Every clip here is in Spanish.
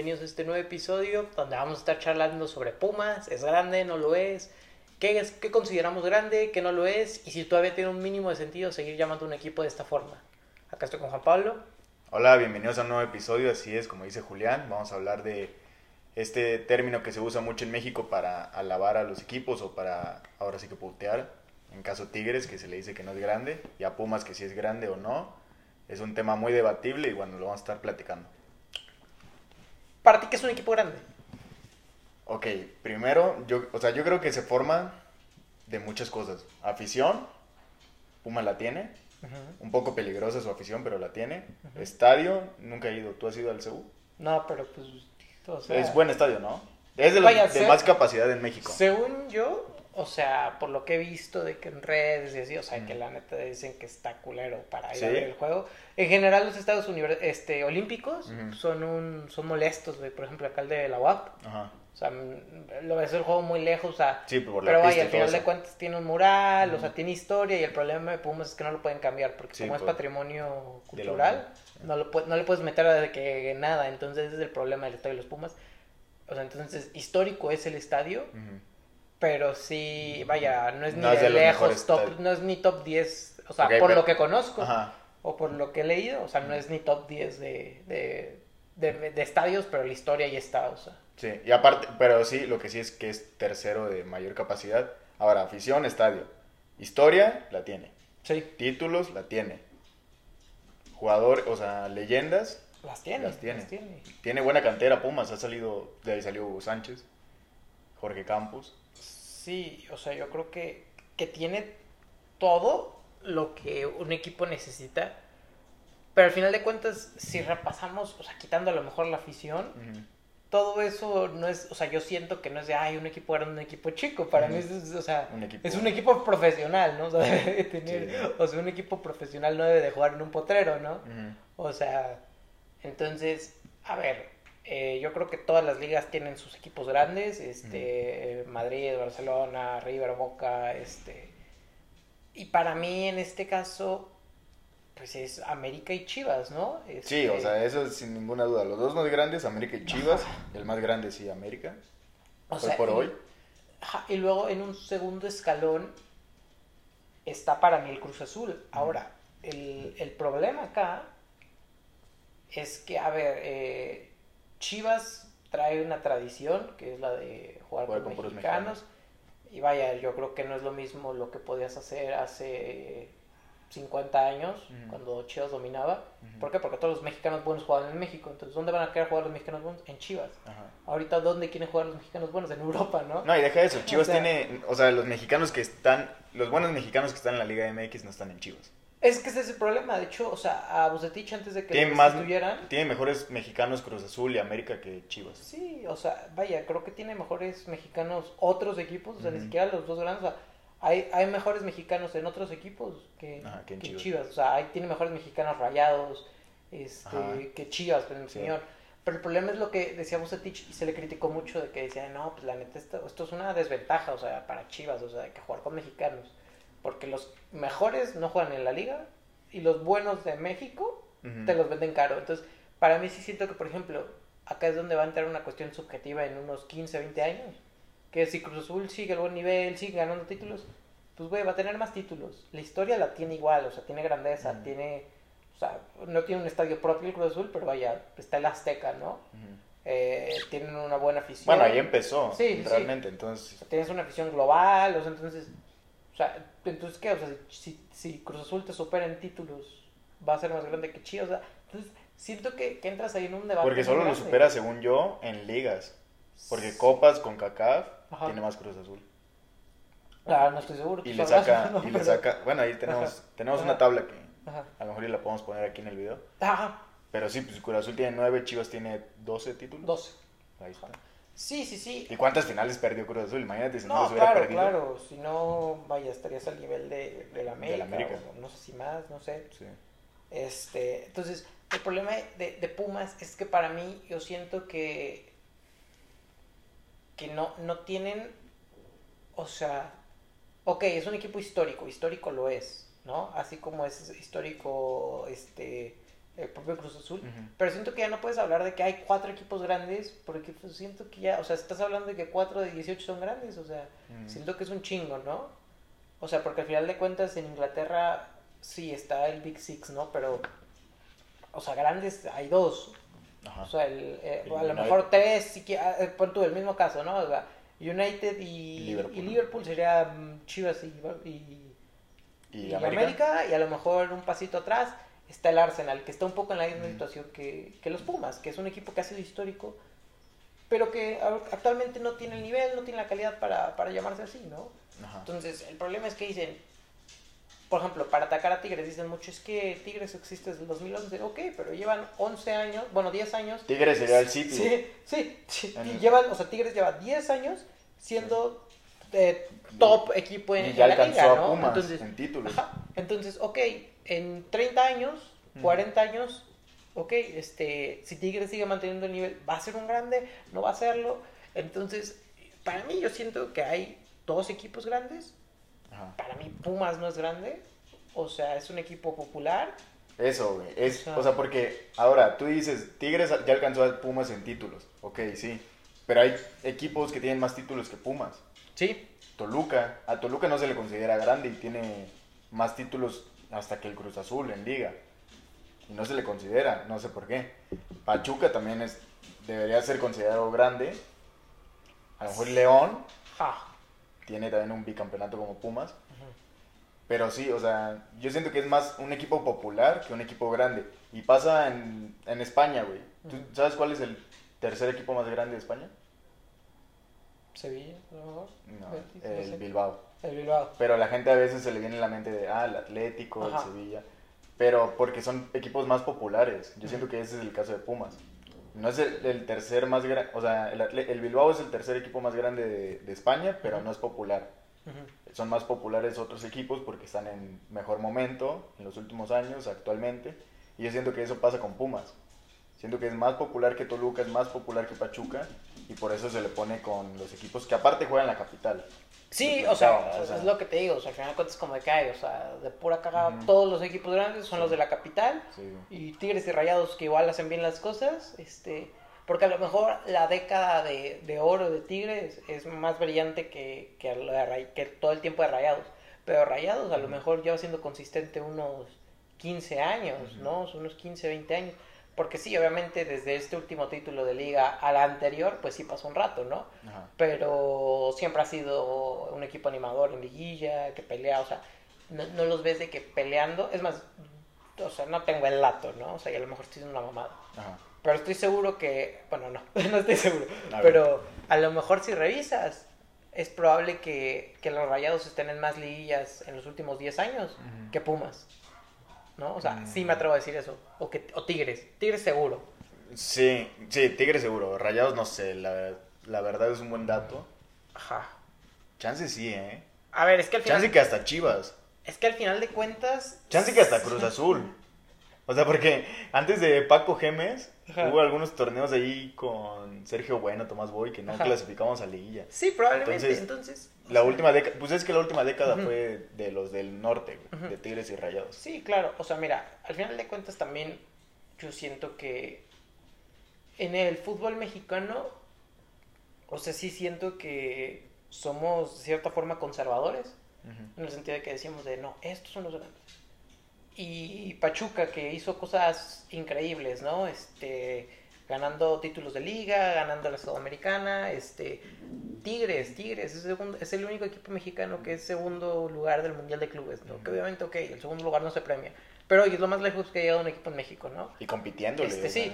bienvenidos a este nuevo episodio donde vamos a estar charlando sobre Pumas, es grande, no lo es, qué, es, qué consideramos grande, qué no lo es y si todavía tiene un mínimo de sentido seguir llamando a un equipo de esta forma. Acá estoy con Juan Pablo. Hola, bienvenidos a un nuevo episodio, así es, como dice Julián, vamos a hablar de este término que se usa mucho en México para alabar a los equipos o para ahora sí que putear, en caso Tigres que se le dice que no es grande y a Pumas que si es grande o no es un tema muy debatible y bueno, lo vamos a estar platicando. ¿Para ti qué es un equipo grande? Ok, primero, yo, o sea, yo creo que se forma de muchas cosas. Afición, Puma la tiene. Un poco peligrosa su afición, pero la tiene. Estadio, nunca he ido. ¿Tú has ido al CEU? No, pero pues... O sea, es buen estadio, ¿no? Es de, los, de más capacidad en México. Según yo, o sea, por lo que he visto de que en redes y así, o sea, que la neta dicen que está culero para ir a ver el juego. En general los estados este, olímpicos son un son molestos, güey. Por ejemplo, acá el de la UAP. Ajá. O sea, lo ves el juego muy lejos, o sea, sí, por pero vaya, al final de cuentas tiene un mural, o sea, tiene historia y el problema de Pumas es que no lo pueden cambiar porque como es patrimonio cultural, no, lo, no le puedes meter de que nada, entonces ese es el problema del estadio de los Pumas. O sea, entonces histórico es el estadio, pero sí, vaya, no es ni de, lejos top, no es ni top 10, o sea, por lo que conozco o por lo que he leído, o sea, no es ni top 10 de, de, de, estadios, pero la historia ya está, o sea. Sí, y aparte, pero sí, lo que sí es que es tercero de mayor capacidad. Ahora, afición, estadio. Historia, la tiene. Sí. Títulos, la tiene. Jugador, o sea, leyendas. Las tiene. Las tiene. tiene. buena cantera, Pumas. Ha salido, de ahí salió Hugo Sánchez, Jorge Campos. Sí, o sea, yo creo que, que tiene todo lo que un equipo necesita. Pero al final de cuentas, si repasamos, o sea, quitando a lo mejor la afición, todo eso no es, o sea, yo siento que no es de, ay, un equipo grande, un equipo chico. Para mí es, o sea, es un equipo profesional, ¿no? O sea, debe tener, o sea, un equipo profesional no debe de jugar en un potrero, ¿no? O sea, entonces, a ver, eh, yo creo que todas las ligas tienen sus equipos grandes, este, Madrid, Barcelona, River, Boca, este, y para mí en este caso, pues es América y Chivas, ¿no? Sí, o este, sea, eso es sin ninguna duda. Los dos más grandes, América y Chivas, el más grande sí, América. O sea, por hoy. y luego en un segundo escalón está para mí el Cruz Azul. Ahora, el, el problema acá es que, a ver, eh, Chivas trae una tradición que es la de jugar, con, mexicanos. Y vaya, yo creo que no es lo mismo lo que podías hacer hace 50 años, cuando Chivas dominaba. ¿Por qué? Porque todos los mexicanos buenos jugaban en México. Entonces, ¿dónde van a querer jugar los mexicanos buenos? En Chivas. Ahorita, ¿dónde quieren jugar los mexicanos buenos? En Europa, ¿no? No, y deja eso. Chivas tiene, o sea, los mexicanos que están, los buenos mexicanos que están en la Liga MX no están en Chivas. Es que ese es el problema. De hecho, o sea, a Bucetich antes de que tiene más, Tiene mejores mexicanos Cruz Azul y América que Chivas. Sí, o sea, vaya, creo que tiene mejores mexicanos otros equipos, o sea, ni siquiera los dos grandes. O sea, hay, hay mejores mexicanos en otros equipos que, Chivas. O sea, hay, tiene mejores mexicanos rayados este, que Chivas, pero pues, señor. Pero el problema es lo que decía Bucetich y se le criticó mucho de que decía, no, pues la neta, esto, esto es una desventaja, o sea, para Chivas, o sea, hay que jugar con mexicanos. Porque los mejores no juegan en la liga y los buenos de México te los venden caro. Entonces, para mí sí siento que, por ejemplo, acá es donde va a entrar una cuestión subjetiva en unos 15, 20 años. Que si Cruz Azul sigue el buen nivel, sigue ganando títulos, pues güey, va a tener más títulos. La historia la tiene igual, o sea, tiene grandeza, tiene, o sea, no tiene un estadio propio el Cruz Azul, pero vaya, está el Azteca, ¿no? eh, tienen una buena afición. Bueno, ahí empezó, sí, realmente, entonces. tienes una afición global, o sea, entonces sea, entonces, ¿qué? O sea, si, si Cruz Azul te supera en títulos, va a ser más grande que Chivas. O sea, entonces, siento que, que, entras ahí en un debate. Porque solo lo supera, según yo, en ligas. Porque Copas con CACAF tiene más Cruz Azul. Ah, no estoy seguro. Y le saca, y le saca, bueno, ahí tenemos, tenemos una tabla que a lo mejor la podemos poner aquí en el video. Pero sí, pues Cruz Azul tiene 9, Chivas tiene 12 títulos. 12. Ahí está. Sí, sí, sí. ¿Y cuántas finales perdió Cruz Azul? Imagínate si no, no hubiera claro, perdido. Claro, si no, vaya, estarías al nivel de, de la América. De la América. no sé si más, no sé. Sí. Este, entonces, el problema de, de, Pumas es que para mí yo siento que, que no, no tienen, o sea, ok, es un equipo histórico, histórico lo es, ¿no? Así como es histórico este el propio Cruz Azul, pero siento que ya no puedes hablar de que hay cuatro equipos grandes, porque pues, siento que ya, o sea, estás hablando de que cuatro de 18 son grandes, o sea, siento que es un chingo, ¿no? O sea, porque al final de cuentas en Inglaterra sí está el Big Six, ¿no? Pero, o sea, grandes hay dos. O sea, el, eh, a lo mejor tres, si ah, eh, pon tú el mismo caso, ¿no? O sea, United y Liverpool, sería mm, Chivas y, y, América? y a lo mejor un pasito atrás está el Arsenal, que está un poco en la misma situación que, que, los Pumas, que es un equipo que ha sido histórico, pero que actualmente no tiene el nivel, no tiene la calidad para, para llamarse así, ¿no? Entonces, el problema es que dicen, por ejemplo, para atacar a Tigres dicen mucho, es que Tigres existe desde el 2011, ok, pero llevan 11 años, bueno, 10 años. Tigres sería el sitio. Sí, sí, llevan, o sea, Tigres lleva 10 años siendo eh, top equipo en, la liga, ¿no? entonces, en títulos. entonces, ok, en 30 años, 40 años, ok, este, si Tigres sigue manteniendo el nivel, ¿va a ser un grande? ¿No va a serlo? Entonces, para mí yo siento que hay dos equipos grandes. Para mí Pumas no es grande. O sea, es un equipo popular. Eso, güey. Es, o sea, porque ahora tú dices, Tigres ya alcanzó a Pumas en títulos. Ok, sí. Pero hay equipos que tienen más títulos que Pumas. Sí. Toluca. A Toluca no se le considera grande y tiene más títulos hasta que el Cruz Azul en liga. Y no se le considera, no sé por qué. Pachuca también es, debería ser considerado grande. A lo mejor León tiene también un bicampeonato como Pumas. Pero sí, o sea, yo siento que es más un equipo popular que un equipo grande. Y pasa en, en España, güey. ¿Tú sabes cuál es el tercer equipo más grande de España? Sevilla, a lo mejor. No, el Bilbao. El Bilbao. Pero la gente a veces se le viene en la mente de, ah, el Atlético, el Sevilla. Pero porque son equipos más populares. Yo siento que ese es el caso de Pumas. No es el, tercer más grande, o sea, el, Bilbao es el tercer equipo más grande de, España, pero no es popular. Son más populares otros equipos porque están en mejor momento en los últimos años, actualmente. Y yo siento que eso pasa con Pumas. Siento que es más popular que Toluca, es más popular que Pachuca. Y por eso se le pone con los equipos que aparte juegan en la capital. Sí, o sea, es lo que te digo, o sea, al final cuentas como de cae, o sea, de pura cagada, todos los equipos grandes son los de la capital, y Tigres y Rayados que igual hacen bien las cosas, este, porque a lo mejor la década de, de oro de Tigres es más brillante que, que, que todo el tiempo de Rayados, pero Rayados a lo mejor lleva siendo consistente unos 15 años, ¿no? Unos 15, 20 años. Porque sí, obviamente desde este último título de liga a la anterior, pues sí pasó un rato, ¿no? Pero siempre ha sido un equipo animador en liguilla, que pelea, o sea, no, los ves de que peleando, es más, o sea, no tengo el lato, ¿no? O sea, y a lo mejor estoy una mamada. Pero estoy seguro que, bueno, no, no estoy seguro, pero a lo mejor si revisas, es probable que, que, los Rayados estén en más liguillas en los últimos 10 años que Pumas. ¿No? O sea, sí me atrevo a decir eso. O, que, o Tigres. Tigres seguro. Sí, sí, Tigres seguro. Rayados no sé, la, la verdad es un buen dato. Ajá. Chance sí, ¿eh? A ver, es que al final... Chance que hasta Chivas. Es que al final de cuentas... Chance que hasta Cruz Azul. O sea, porque antes de Paco Gemes, hubo algunos torneos ahí con Sergio Bueno, Tomás Boy, que no clasificamos a liguilla. Sí, probablemente. Entonces, la última década, pues es que la última década fue de los del norte, de Tigres y Rayados. Sí, claro. O sea, mira, al final de cuentas también yo siento que en el fútbol mexicano, o sea, sí siento que somos de cierta forma conservadores, en el sentido de que decimos de, no, estos son los grandes y Pachuca que hizo cosas increíbles, ¿no? Este, ganando títulos de liga, ganando la Sudamericana, este, Tigres, Tigres, es, es, el único equipo mexicano que es segundo lugar del Mundial de Clubes, ¿no? Que obviamente, ok, el segundo lugar no se premia, pero es lo más lejos que ha llegado un equipo en México, ¿no? Y compitiendo. Este, sí,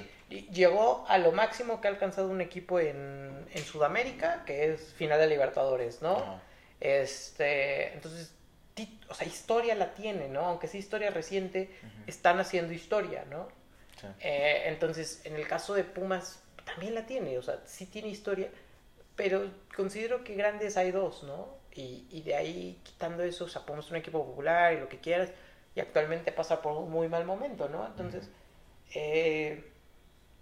llegó a lo máximo que ha alcanzado un equipo en, en Sudamérica, que es final de Libertadores, ¿no? Este, entonces o sea, historia la tiene, ¿no? Aunque sea historia reciente, están haciendo historia, ¿no? Eh, entonces, en el caso de Pumas, también la tiene, o sea, sí tiene historia, pero considero que grandes hay dos, ¿no? Y, y de ahí, quitando eso, o sea, es un equipo popular y lo que quieras, y actualmente pasa por un muy mal momento, ¿no? Entonces, eh,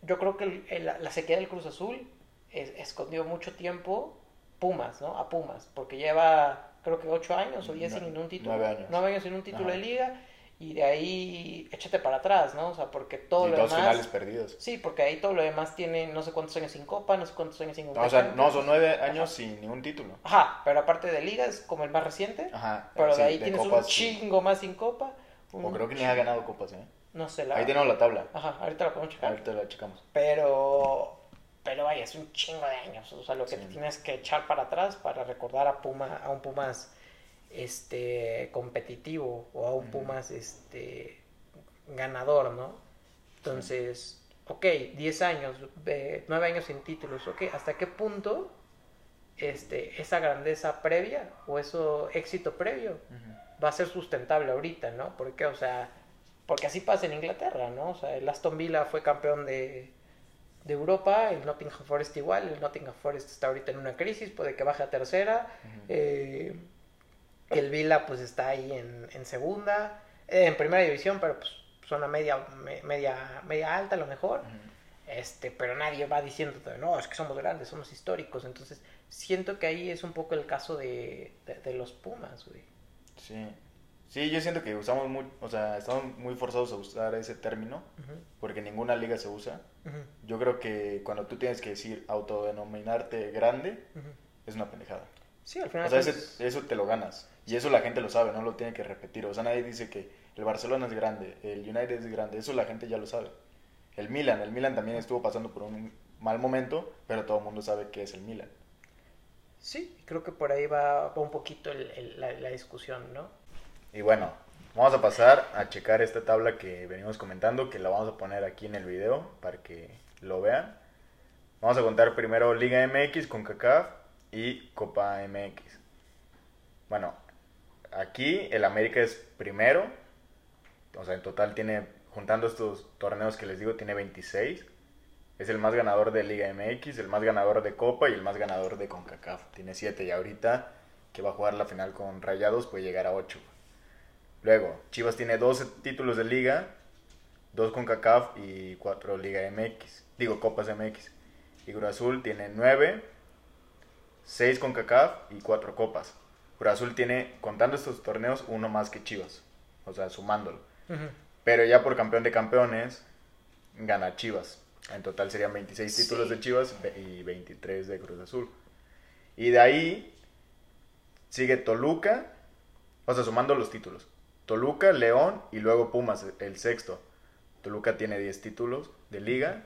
yo creo que la, sequía del Cruz Azul escondió mucho tiempo Pumas, ¿no? A Pumas, porque lleva creo que ocho años o diez sin un título. Nueve años. Nueve años sin un título de liga. Y de ahí échate para atrás, ¿no? O sea, porque todo y lo dos demás... finales perdidos. Sí, porque ahí todo lo demás tiene no sé cuántos años sin copa, no sé cuántos años sin no, O sea, no, son nueve años sin ningún título. Ajá, pero aparte de liga es como el más reciente. Ajá. Pero de ahí tienes un chingo más sin copa. O creo que ni ha ganado copas, ¿eh? No sé, la Ahí tenemos la tabla. Ajá, ahorita la podemos checar. Ahorita la checamos. Pero... Pero vaya, es un chingo de años. O sea, lo que tienes que echar para atrás para recordar a Puma, a un Pumas este competitivo o a un Pumas este ganador, ¿no? Entonces, ok, 10 años, 9 años sin títulos, ok, ¿hasta qué punto este, esa grandeza previa o ese éxito previo va a ser sustentable ahorita, ¿no? Porque, o sea, porque así pasa en Inglaterra, ¿no? O sea, el Aston Villa fue campeón de, de Europa, el Nottingham Forest igual, el Nottingham Forest está ahorita en una crisis, puede que baje a tercera, eh, el Villa pues está ahí en, en segunda, eh, en primera división, pero pues zona media, media, media alta a lo mejor. Este, pero nadie va diciendo, no, es que somos grandes, somos históricos. Entonces, siento que ahí es un poco el caso de, de, los Pumas, güey. Sí. Sí, yo siento que usamos muy, o sea, estamos muy forzados a usar ese término, porque ninguna liga se usa. Yo creo que cuando tú tienes que decir autodenominarte grande, es una pendejada. Sí, al final. O sea, eso te lo ganas. Y eso la gente lo sabe, no lo tiene que repetir. O sea, nadie dice que el Barcelona es grande, el United es grande, eso la gente ya lo sabe. El Milan, el Milan también estuvo pasando por un mal momento, pero todo el mundo sabe que es el Milan. Sí, creo que por ahí va, un poquito la, discusión, ¿no? Y bueno, vamos a pasar a checar esta tabla que venimos comentando, que la vamos a poner aquí en el video para que lo vean. Vamos a contar primero Liga MX con CACAF y Copa MX. Bueno, aquí el América es primero o sea, en total tiene, juntando estos torneos que les digo, tiene 26. Es el más ganador de Liga MX, el más ganador de Copa y el más ganador de CONCACAF. Tiene 7 y ahorita que va a jugar la final con Rayados puede llegar a 8. Luego, Chivas tiene 12 títulos de Liga, 2 CONCACAF y 4 Liga MX. Digo, Copas MX. Y Azul tiene 9, 6 CONCACAF y 4 Copas. Cruz Azul tiene, contando estos torneos, uno más que Chivas. O sea, sumándolo. Pero ya por campeón de campeones, gana Chivas. En total serían 26 títulos de Chivas y 23 de Cruz Azul. Y de ahí sigue Toluca, o sea, sumando los títulos. Toluca, León y luego Pumas, el sexto. Toluca tiene 10 títulos de liga,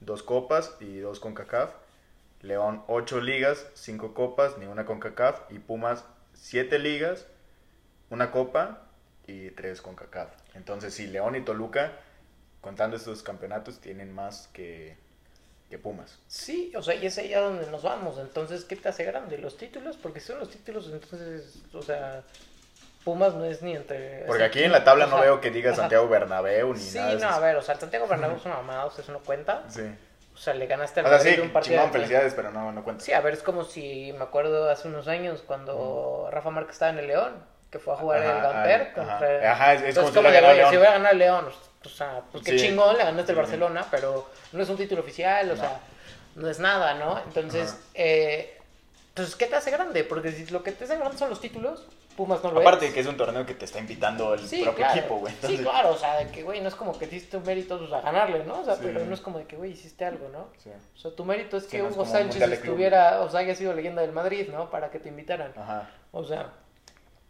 dos copas y dos con CACAF. León 8 ligas, 5 copas, ni una con CACAF. Y Pumas 7 ligas, una copa y 3 con CACAF. Entonces, sí, León y Toluca, contando estos campeonatos, tienen más que, que Pumas. Sí, o sea, y es ahí a donde nos vamos. Entonces, ¿qué te hace grande? ¿Los títulos? Porque son los títulos, entonces, o sea, Pumas no es ni entre... Porque aquí en la tabla no veo que diga Santiago Bernabéu ni nada. Sí, no, a ver, o sea, Santiago Bernabéu es una mamada, o sea, eso no cuenta. Sí. O sea, le ganaste al Madrid un partido. Chingón, felicidades, pero no, no cuenta. Sí, a ver, es como si me acuerdo hace unos años cuando Rafa Márquez estaba en el León que fue a jugar en el Gamper contra... Ajá, es, como, si, le León. si voy a ganar León, o sea, pues qué chingón, le ganaste el Barcelona, pero no es un título oficial, o sea, no es nada, ¿no? Entonces, eh, pues, ¿qué te hace grande? Porque si lo que te hace grande son los títulos, Pumas no lo Aparte que es un torneo que te está invitando el propio equipo, güey. Sí, claro, o sea, de que, güey, no es como que hiciste un mérito pues, a ganarle, ¿no? O sea, pero no es como de que, güey, hiciste algo, ¿no? Sí. O sea, tu mérito es que Hugo Sánchez estuviera, o sea, haya sido leyenda del Madrid, ¿no? Para que te invitaran. Ajá. O sea,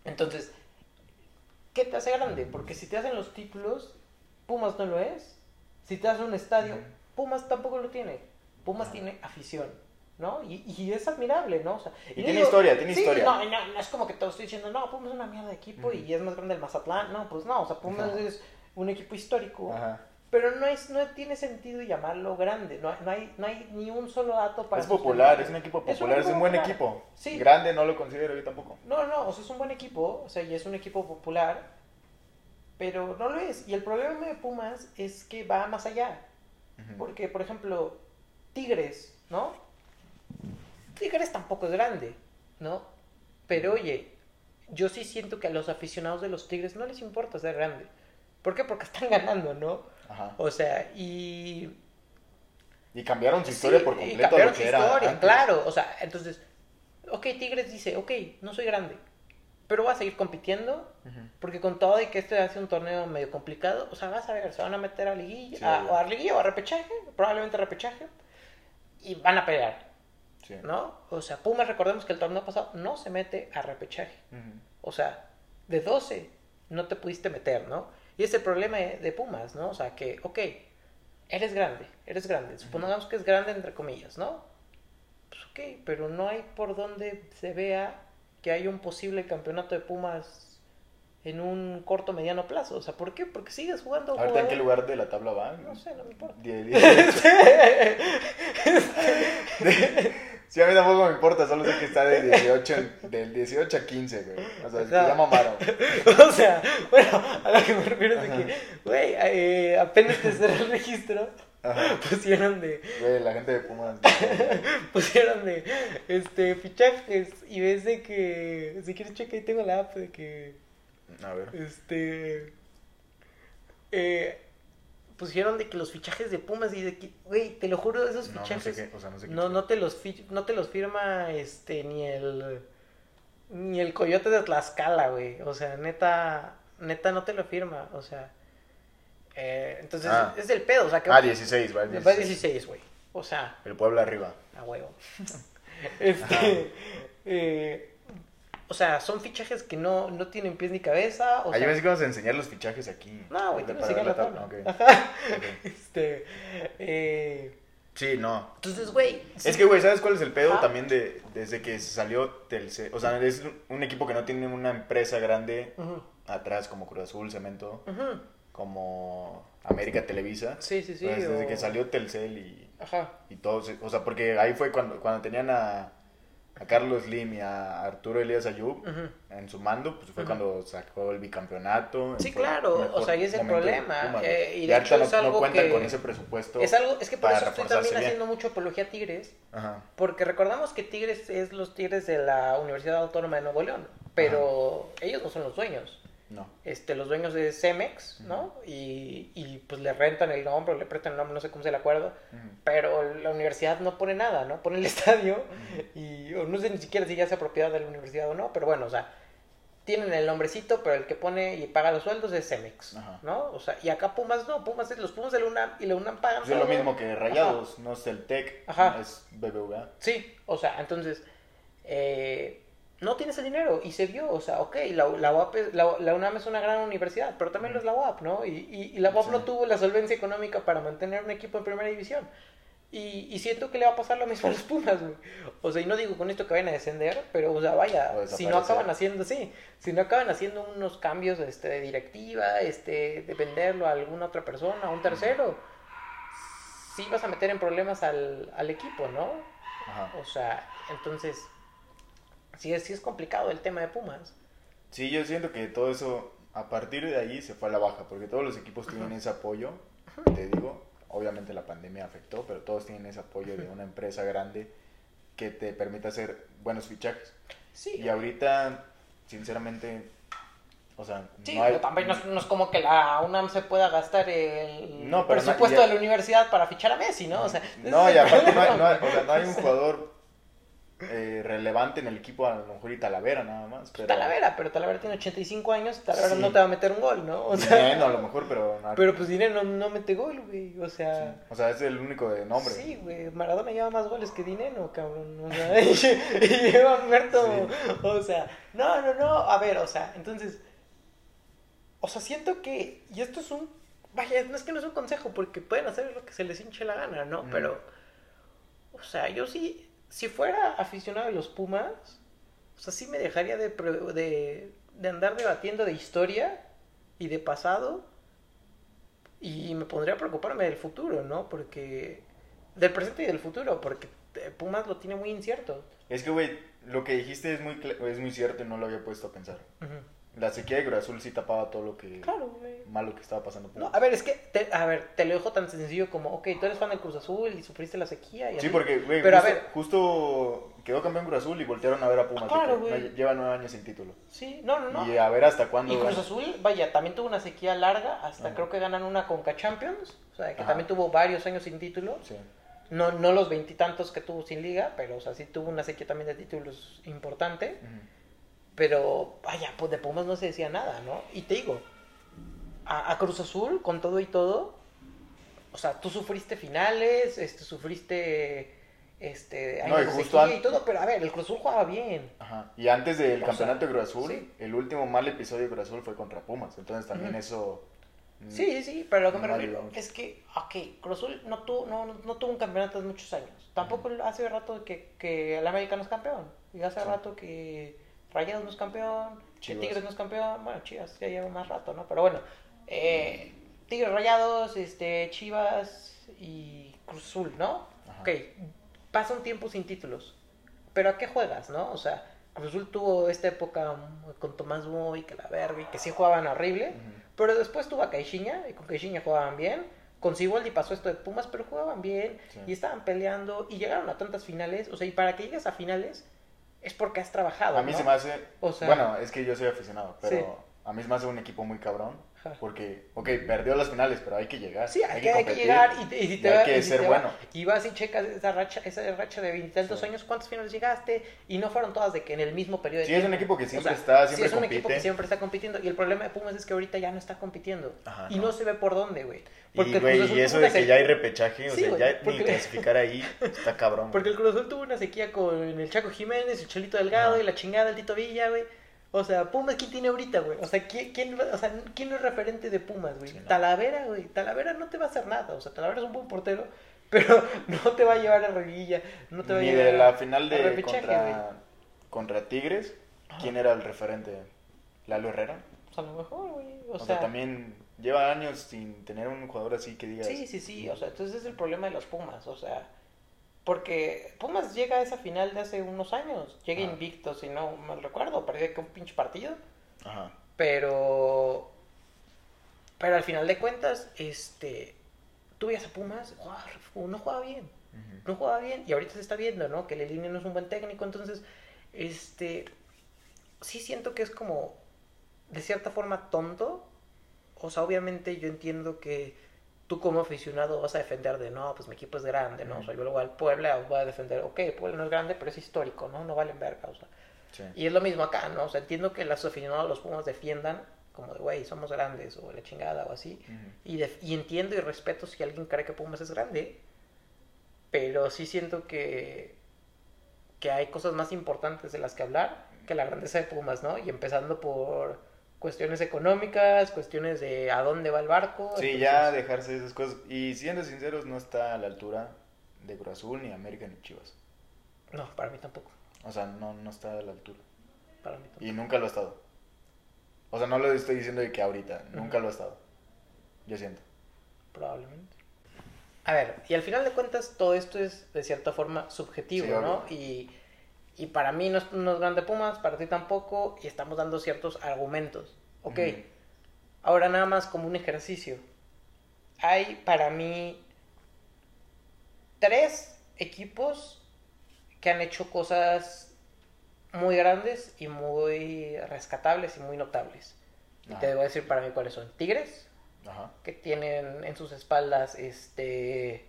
entonces, ¿qué te hace grande? Porque si te hacen los títulos, Pumas no lo es. Si te hacen un estadio, Pumas tampoco lo tiene. Pumas tiene afición, ¿no? Y, es admirable, ¿no? O sea, y, tiene historia, tiene historia. No, no, es como que te estoy diciendo, no, Pumas es una mierda de equipo y es más grande el Mazatlán. No, pues no, o sea, Pumas es un equipo histórico. Pero no, es, no tiene sentido llamarlo grande. No, no, hay, no hay ni un solo dato para. Es popular, es un equipo popular, es un, buen equipo. Sí. Grande no lo considero yo tampoco. No, no, o sea, es un buen equipo, o sea, y es un equipo popular, pero no lo es. Y el problema de Pumas es que va más allá. Porque, por ejemplo, Tigres, ¿no? Tigres tampoco es grande, ¿no? Pero oye, yo sí siento que a los aficionados de los Tigres no les importa ser grande. ¿Por qué? Porque están ganando, ¿no? O sea, y... Y cambiaron su historia por completo. cambiaron su historia, claro. O sea, entonces, ok, Tigres dice, ok, no soy grande, pero va a seguir compitiendo, porque con todo y que este hace un torneo medio complicado, o sea, vas a ver, se van a meter a liguilla, a, o a liguilla o a repechaje, probablemente a repechaje, y van a pelear, ¿no? O sea, Pumas, recordemos que el torneo pasado no se mete a repechaje, o sea, de 12 no te pudiste meter, ¿no? Y es el problema de Pumas, ¿no? O sea, que, ok, eres grande, eres grande, supongamos que es grande entre comillas, ¿no? Pues ok, pero no hay por donde se vea que hay un posible campeonato de Pumas en un corto mediano plazo. O sea, ¿por qué? Porque sigues jugando. ¿Ahorita en qué lugar de la tabla va? No sé, no me importa. sí, a mí tampoco me importa, solo sé que está de 18, del 18 a 15, güey. O sea, se llama Maro. o sea, bueno, a lo que me refiero es que, güey, eh, apenas te cerró el registro pusieron de. la gente de Pumas. pusieron de este fichajes y ves de que. Si quieres checar ahí tengo la app de que. A ver. Este. Eh, pusieron de que los fichajes de Pumas y de que, güey, te lo juro, esos fichajes. No, no, te los no te los firma este ni el ni el coyote de Tlaxcala, güey. O sea, neta, neta no te lo firma, o sea, eh, entonces, ah. es el pedo. O sea, que, ah, 16, va 16. Va 16, güey. O sea. El pueblo arriba. A huevo. este. Eh, o sea, son fichajes que no, no tienen pies ni cabeza. O ah, sea, yo que vamos a enseñar los fichajes aquí. No, güey, te enseñar la tabla. Ajá. Este. Eh. Sí, no. Entonces, güey. Es que, güey, ¿sabes cuál es el pedo también de desde que salió Telcel? O sea, es un equipo que no tiene una empresa grande atrás como Cruz Azul, Cemento. Ajá como América Televisa. Sí, sí, sí. Desde que salió Telcel y, Ajá. y todo. O sea, porque ahí fue cuando, cuando tenían a, a Carlos Slim y a Arturo Elías Ayub en su mando, pues fue cuando sacó el bicampeonato. Sí, claro, o sea, ahí es el problema. Eh, y de hecho no, es algo no cuentan con ese presupuesto. Es, algo, es que por eso estoy también haciendo mucho apología a Tigres, Ajá. porque recordamos que Tigres es los Tigres de la Universidad Autónoma de Nuevo León, pero ellos no son los dueños. No. Este, los dueños de Cemex, ¿no? Y, y, pues le rentan el nombre, le prestan el nombre, no sé cómo se el acuerdo, pero la universidad no pone nada, ¿no? Pone el estadio y no sé ni siquiera si ya es propiedad de la universidad o no, pero bueno, o sea, tienen el nombrecito, pero el que pone y paga los sueldos es Cemex, ¿no? O sea, y acá Pumas no, Pumas es los Pumas de la UNAM y la UNAM pagan. Es lo mismo que Rayados, no es el TEC, es BBVA. Sí, o sea, entonces, eh, no tienes el dinero y se vio, o sea, ok, la, la, UAP, la, la, UNAM es una gran universidad, pero también lo es la UAP, ¿no? Y, y, la UAP no tuvo la solvencia económica para mantener un equipo en primera división. Y, y, siento que le va a pasar lo mismo a los Pumas, güey. O sea, y no digo con esto que vayan a descender, pero, o sea, vaya, si no acaban haciendo, sí, si no acaban haciendo unos cambios este, de directiva, este, de venderlo a alguna otra persona, a un tercero, sí vas a meter en problemas al, al equipo, ¿no? O sea, entonces sí es, sí es complicado el tema de Pumas. Sí, yo siento que todo eso, a partir de ahí se fue a la baja, porque todos los equipos tienen ese apoyo, te digo, obviamente la pandemia afectó, pero todos tienen ese apoyo de una empresa grande que te permite hacer buenos fichajes. Sí. Y ahorita, sinceramente, o sea, sí, pero también no es, como que la UNAM se pueda gastar el presupuesto de la universidad para fichar a Messi, ¿no? O sea, no, y aparte no hay, o sea, no hay un jugador eh, relevante en el equipo, a lo mejor y Talavera nada más. Pero... Talavera, pero Talavera tiene 85 años, Talavera no te va a meter un gol, ¿no? O sea, a lo mejor, pero... Pero pues Dinero no, mete gol, güey, o sea... O sea, es el único de nombre. Sí, güey, Maradona lleva más goles que Dinero, cabrón, o sea, y, lleva muerto, o sea, no, no, no, a ver, o sea, entonces... O sea, siento que, y esto es un, vaya, no es que no es un consejo, porque pueden hacer lo que se les hinche la gana, ¿no? Pero, o sea, yo sí si fuera aficionado a los Pumas, o sea, sí me dejaría de, de, de andar debatiendo de historia y de pasado y me pondría a preocuparme del futuro, ¿no? Porque del presente y del futuro, porque Pumas lo tiene muy incierto. Es que, güey, lo que dijiste es muy, es muy cierto y no lo había puesto a pensar. La sequía de Cruz Azul sí tapaba todo lo que malo que estaba pasando. No, a ver, es que, te, a ver, te lo dejo tan sencillo como, ok, tú eres fan del Cruz Azul y sufriste la sequía. Y sí, porque, güey, Pero justo, a ver, justo quedó campeón Cruz Azul y voltearon a ver a Pumas. Claro, Lleva nueve años sin título. Sí, no, no, no. Y a ver hasta cuándo. Y Cruz Azul, vaya, también tuvo una sequía larga, hasta creo que ganan una Conca Champions, o sea, que también tuvo varios años sin título. Sí. No, no los veintitantos que tuvo sin liga, pero, o sea, sí tuvo una sequía también de títulos importante. Pero, vaya, pues de Pumas no se decía nada, ¿no? Y te digo, a, Cruz Azul, con todo y todo, o sea, tú sufriste finales, este, sufriste este, no, y, justo y todo, pero a ver, el Cruz Azul jugaba bien. Ajá. Y antes del campeonato de Cruz Azul, el último mal episodio de Cruz Azul fue contra Pumas, entonces también eso... Mm, sí, sí, pero lo que me refiero es que, ok, Cruz Azul no tuvo, no, no tuvo un campeonato hace muchos años. Tampoco hace rato que, que el América no es campeón. Y hace rato que Rayados no es campeón, que Tigres no es campeón. Bueno, Chivas ya lleva más rato, ¿no? Pero bueno, eh, Tigres Rayados, este, Chivas y Cruz Azul, ¿no? Ok, pasa un tiempo sin títulos. Pero ¿a qué juegas, no? O sea, Cruz Azul tuvo esta época con Tomás Boy, que la verga, que sí jugaban horrible. Pero después tuvo a Caixinha, y con Caixinha jugaban bien. Con Siboldi pasó esto de Pumas, pero jugaban bien. Y estaban peleando y llegaron a tantas finales. O sea, y para que llegues a finales es porque has trabajado. A mí se me hace. bueno, es que yo soy aficionado, pero a mí se me hace un equipo muy cabrón porque, ok, perdió las finales, pero hay que llegar. Sí, hay, que, hay que, llegar y, y, te hay que ser bueno. y vas y checas esa racha, esa racha de veintitantos años, cuántas finales llegaste, y no fueron todas de que en el mismo periodo de Sí, es un equipo que siempre está, siempre sí, es un equipo que siempre está compitiendo, y el problema de Pumas es que ahorita ya no está compitiendo, y no. se ve por dónde, güey. Porque y, güey, y eso de que ya hay repechaje, o sea, ya ni clasificar ahí está cabrón. Porque el Cruz Azul tuvo una sequía con el Chaco Jiménez, el Cholito Delgado, y la chingada del Tito Villa, güey o sea, Pumas, ¿quién tiene ahorita, güey? O sea, ¿quién, quién, o sea, ¿quién no es referente de Pumas, güey? Talavera, güey. Talavera no te va a hacer nada. O sea, Talavera es un buen portero, pero no te va a llevar a Revilla. No te va Ni a llevar de la final de contra, contra, Tigres, ¿quién era el referente? ¿Lalo Herrera? Pues a lo mejor, güey. O, sea, también lleva años sin tener un jugador así que diga. Sí, sí, sí. O sea, entonces es el problema de los Pumas. O sea porque Pumas llega a esa final de hace unos años. Llega invicto, si no mal recuerdo. Perdió que un pinche partido. Ajá. Pero. Pero al final de cuentas, este. Tú veías a Pumas, no juega bien. No juega bien. Y ahorita se está viendo, ¿no? Que línea no es un buen técnico. Entonces, este. Sí siento que es como. De cierta forma tonto. O sea, obviamente yo entiendo que tú como aficionado vas a defender de, no, pues mi equipo es grande, ¿no? O sea, yo luego al Puebla voy a defender, ok, Puebla no es grande, pero es histórico, ¿no? No valen verga, o sea. Y es lo mismo acá, ¿no? O sea, entiendo que los aficionados los Pumas defiendan como de, güey, somos grandes, o la chingada, o así. y, y entiendo y respeto si alguien cree que Pumas es grande, pero sí siento que, que hay cosas más importantes de las que hablar que la grandeza de Pumas, ¿no? Y empezando por cuestiones económicas, cuestiones de a dónde va el barco. Sí, ya dejarse esas cosas. Y siendo sinceros, no está a la altura de Cruz Azul, ni América, ni Chivas. No, para mí tampoco. O sea, no, no está a la altura. Para mí tampoco. Y nunca lo ha estado. O sea, no lo estoy diciendo de que ahorita, nunca lo ha estado. Yo siento. Probablemente. A ver, y al final de cuentas todo esto es de cierta forma subjetivo, ¿no? Y y para mí no es, no grande Pumas, para ti tampoco, y estamos dando ciertos argumentos. Ok, ahora nada más como un ejercicio. Hay para mí tres equipos que han hecho cosas muy grandes y muy rescatables y muy notables. Y te debo decir para mí cuáles son. Tigres, que tienen en sus espaldas este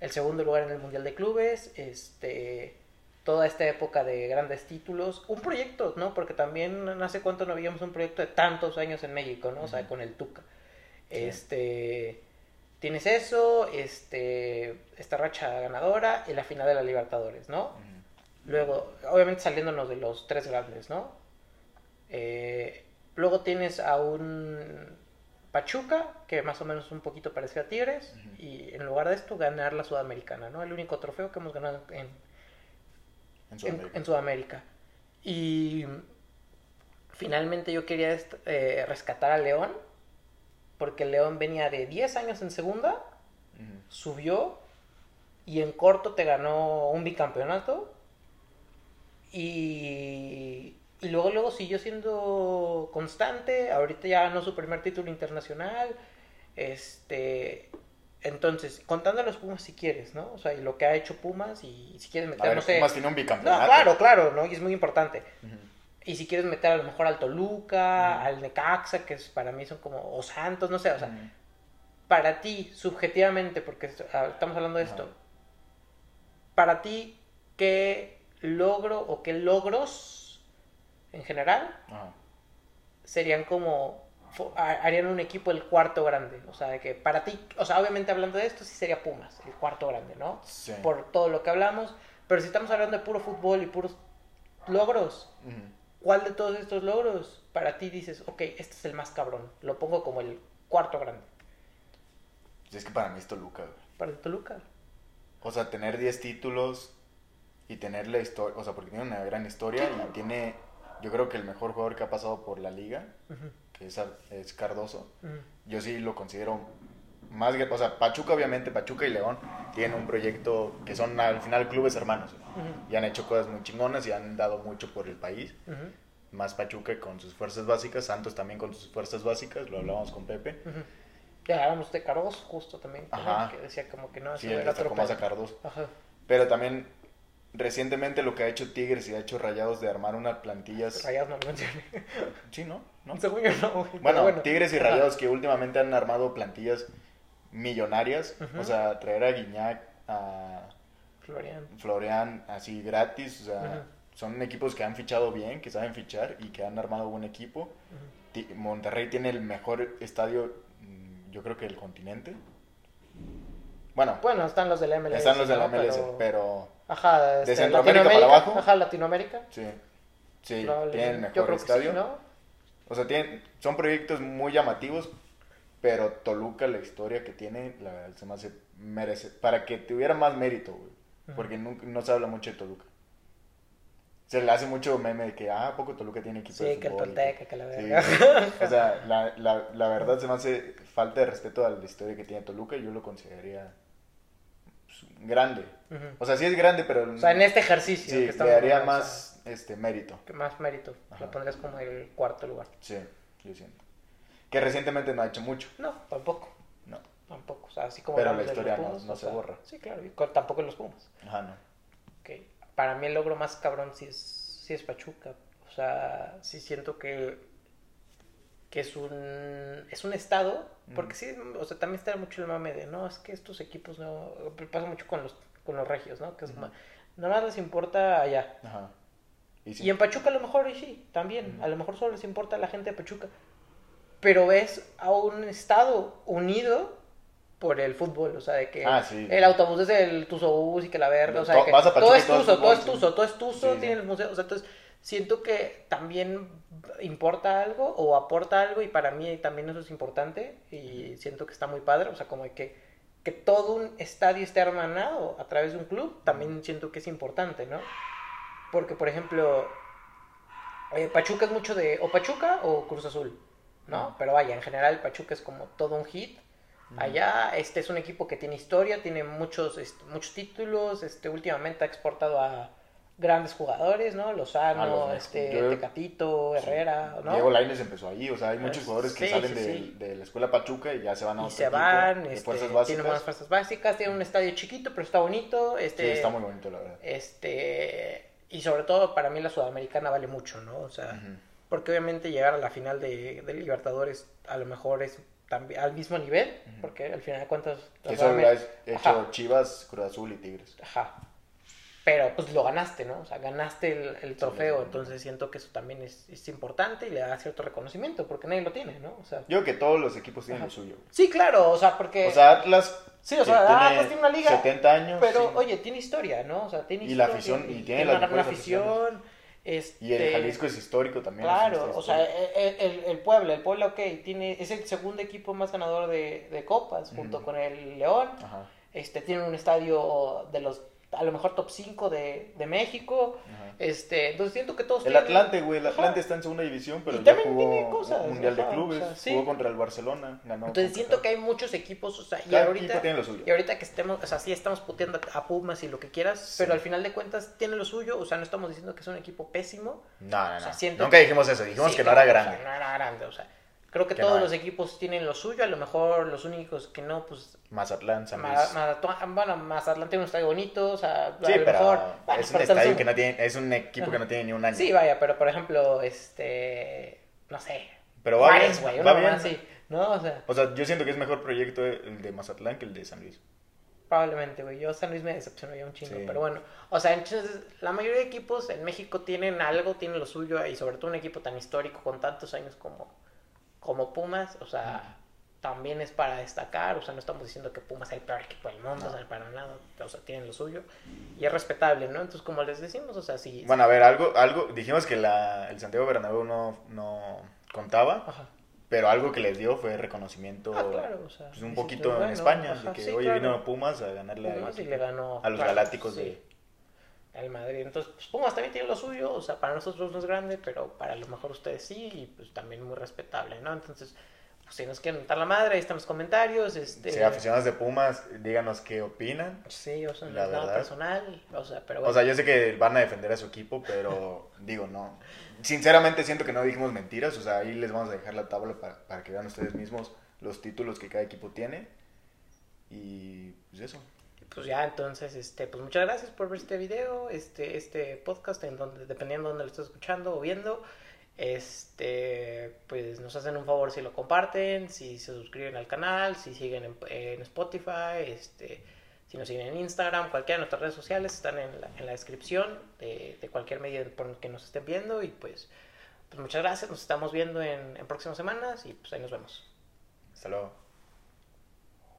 el segundo lugar en el Mundial de Clubes, este toda esta época de grandes títulos, un proyecto, ¿no? Porque también hace cuánto no habíamos un proyecto de tantos años en México, ¿no? O sea, con el Tuca. Este tienes eso, este esta racha ganadora y la final de la Libertadores, ¿no? Luego, obviamente saliéndonos de los tres grandes, ¿no? Eh, luego tienes a un Pachuca, que más o menos un poquito parece a Tigres, y en lugar de esto ganar la Sudamericana, ¿no? El único trofeo que hemos ganado en, en Sudamérica. Y finalmente yo quería eh, rescatar a León, porque León venía de 10 años en segunda, subió y en corto te ganó un bicampeonato. Y, y luego, luego siguió siendo constante. Ahorita ya ganó su primer título internacional. Este, entonces, contando a los Pumas si quieres, ¿no? O sea, y lo que ha hecho Pumas y si quieres meter, no sé... Pumas tiene un bicampeonato. No, claro, claro, ¿no? Y es muy importante. Y si quieres meter a lo mejor al Toluca, al Necaxa, que es, para mí son como... O Santos, no sé, o sea... Para ti, subjetivamente, porque estamos hablando de esto. Para ti, ¿qué logro o qué logros en general, serían como harían un equipo el cuarto grande. O sea, de que para ti, o sea, obviamente hablando de esto, sí sería Pumas, el cuarto grande, ¿no? Sí. Por todo lo que hablamos. Pero si estamos hablando de puro fútbol y puros logros, ¿cuál de todos estos logros para ti dices, ok, este es el más cabrón? Lo pongo como el cuarto grande. Es que para mí es Toluca, Para Toluca. O sea, tener 10 títulos y tener la historia, o sea, porque tiene una gran historia y tiene, yo creo que el mejor jugador que ha pasado por la liga, que es, es Cardoso, yo sí lo considero más, o sea, Pachuca obviamente, Pachuca y León tienen un proyecto que son al final clubes hermanos y han hecho cosas muy chingonas y han dado mucho por el país. Más Pachuca con sus fuerzas básicas, Santos también con sus fuerzas básicas, lo hablábamos con Pepe. Ya hablamos de Cardoso justo también, que decía como que no, sí, era más a Cardoso. Pero también recientemente lo que ha hecho Tigres y ha hecho Rayados de armar unas plantillas. Rayados no lo mencioné. Sí, ¿no? ¿No? no bueno, Tigres y Rayados que últimamente han armado plantillas millonarias. O sea, traer a Guiñac, a Florian, Florian así gratis. O sea, son equipos que han fichado bien, que saben fichar y que han armado buen equipo. Monterrey tiene el mejor estadio, mm, yo creo que del continente. Bueno, bueno, están los del MLS. Están los del MLS, pero, Ajá, de este, Centroamérica para abajo. Ajá, Latinoamérica. Sí, sí, tienen mejor estadio. O sea, tienen, son proyectos muy llamativos, pero Toluca, la historia que tiene, la verdad, se me hace merece. Para que tuviera más mérito, güey. Porque no, no, se habla mucho de Toluca. Se le hace mucho meme de que, ah, poco Toluca tiene equipo sí, de fútbol. Sí, que el Tolteca, que la verdad. o sea, la, la, la, verdad se me hace falta de respeto a la historia que tiene Toluca y yo lo consideraría grande. O sea, sí es grande, pero... O sea, en este ejercicio. Sí, que le daría más este, mérito. Más mérito. Lo pondrías como el cuarto lugar. Sí, yo siento. Que recientemente no ha hecho mucho. No, tampoco. No. Tampoco. O sea, así como Pero la historia no, se borra. Sí, claro. Y tampoco en los Pumas. Ajá, no. Okay. Para mí el logro más cabrón sí es, sí es Pachuca. O sea, sí siento que, que es un es un estado, porque sí, o sea, también está mucho el mame de, no, es que estos equipos no, pasa mucho con los, con los regios, ¿no? Que es, nada más les importa allá. Ajá. ¿Y, y, en Pachuca a lo mejor, y sí, también, a lo mejor solo les importa a la gente de Pachuca. Pero ves a un estado unido por el fútbol, o sea, de que ah, el autobús es el Tuzo y que la verga, o sea, que todo es Tuzo, todo es Tuzo, todo es Tuzo, tiene el museo, o sea, entonces siento que también importa algo o aporta algo y para mí también eso es importante y siento que está muy padre, o sea, como que, que todo un estadio esté hermanado a través de un club, también siento que es importante, ¿no? Porque, por ejemplo, eh, Pachuca es mucho de o Pachuca o Cruz Azul. ¿no? Pero vaya, en general Pachuca es como todo un hit. Allá este es un equipo que tiene historia, tiene muchos, este, muchos títulos, este, últimamente ha exportado a grandes jugadores, ¿no? Lozano, ah, este, Tecatito, Herrera, ¿no? Diego Lainez empezó ahí, o sea, hay muchos jugadores que salen de, la escuela Pachuca y ya se van a otro y se van, este, tienen buenas fuerzas básicas, tienen un estadio chiquito, pero está bonito, este, sí, está muy bonito, la verdad. Este, y sobre todo para mí la sudamericana vale mucho, ¿no? O sea, porque obviamente llegar a la final de, de Libertadores a lo mejor es también al mismo nivel, porque al final de cuentas... Eso lo has hecho Chivas, Cruz Azul y Tigres. Ajá. Pero pues lo ganaste, ¿no? O sea, ganaste el, trofeo, entonces siento que eso también es, es, importante y le da cierto reconocimiento, porque nadie lo tiene, ¿no? O sea, Yo creo que todos los equipos tienen lo suyo. Sí, claro, o sea, porque... O sea, Atlas... Sí, o sea, Atlas tiene una liga... 70 años. Pero, oye, tiene historia, ¿no? O sea, tiene y la afición, y, tiene, la una, afición este, y el Jalisco es histórico también. Claro, o sea, e, e, el, el, Puebla, el Puebla, ok, tiene, es el segundo equipo más ganador de, de copas, junto con el León. Este, tiene un estadio de los a lo mejor top 5 de, de México. Este, entonces siento que todos El Atlante, güey, el Atlante está en segunda división, pero ya jugó cosas, Mundial de Clubes, jugó contra el Barcelona, ganó. Entonces siento que hay muchos equipos, o sea, y ahorita y ahorita que estemos, o sea, sí estamos puteando a Pumas y lo que quieras, pero al final de cuentas tiene lo suyo, o sea, no estamos diciendo que es un equipo pésimo. No, no, no. Nunca dijimos eso, dijimos que no era grande. no era grande, o sea, Creo que, todos los equipos tienen lo suyo, a lo mejor los únicos que no, pues... Mazatlán, San Luis. bueno, Mazatlán tiene un estadio bonito, o sea, sí, a lo pero mejor... es un estadio que no tiene, es un equipo que no tiene ni un año. Sí, vaya, pero por ejemplo, este, no sé... Pero va bien, güey, va bien. Así, ¿no? O sea, o sea, yo siento que es mejor proyecto el de Mazatlán que el de San Luis. Probablemente, güey. Yo San Luis me decepcionó ya un chingo, pero bueno. O sea, entonces, la mayoría de equipos en México tienen algo, tienen lo suyo, y sobre todo un equipo tan histórico con tantos años como, como Pumas, o sea, también es para destacar, o sea, no estamos diciendo que Pumas es el peor equipo del mundo, o sea, para nada, o sea, tienen lo suyo, y es respetable, ¿no? Entonces, como les decimos, o sea, sí. Bueno, a ver, algo, algo, dijimos que la, el Santiago Bernabéu no, no contaba, Ajá pero algo que les dio fue reconocimiento ah, claro, o sea, pues un poquito en España, de que hoy vino Pumas a ganarle Pumas a, y le ganó, a los Galácticos de al Madrid. Entonces, pues Pumas también tiene lo suyo, o sea, para nosotros no es grande, pero para lo mejor ustedes sí, y pues también muy respetable, ¿no? Entonces, pues si nos quieren dar la madre, ahí están los comentarios. Este... Si aficionados de Pumas, díganos qué opinan. Sí, o sea, no es nada personal, o sea, pero O sea, yo sé que van a defender a su equipo, pero digo, no sinceramente siento que no dijimos mentiras, o sea, ahí les vamos a dejar la tabla para, que vean ustedes mismos los títulos que cada equipo tiene. Y pues eso. Pues ya, entonces, este, pues muchas gracias por ver este video, este, este podcast, en donde, dependiendo de donde lo estés escuchando o viendo, este, pues nos hacen un favor si lo comparten, si se suscriben al canal, si siguen en, Spotify, este, si nos siguen en Instagram, cualquiera de nuestras redes sociales están en la, en la descripción de, de, cualquier medio por el que nos estén viendo. Y pues, pues muchas gracias, nos estamos viendo en, en próximas semanas y pues ahí nos vemos. Hasta luego.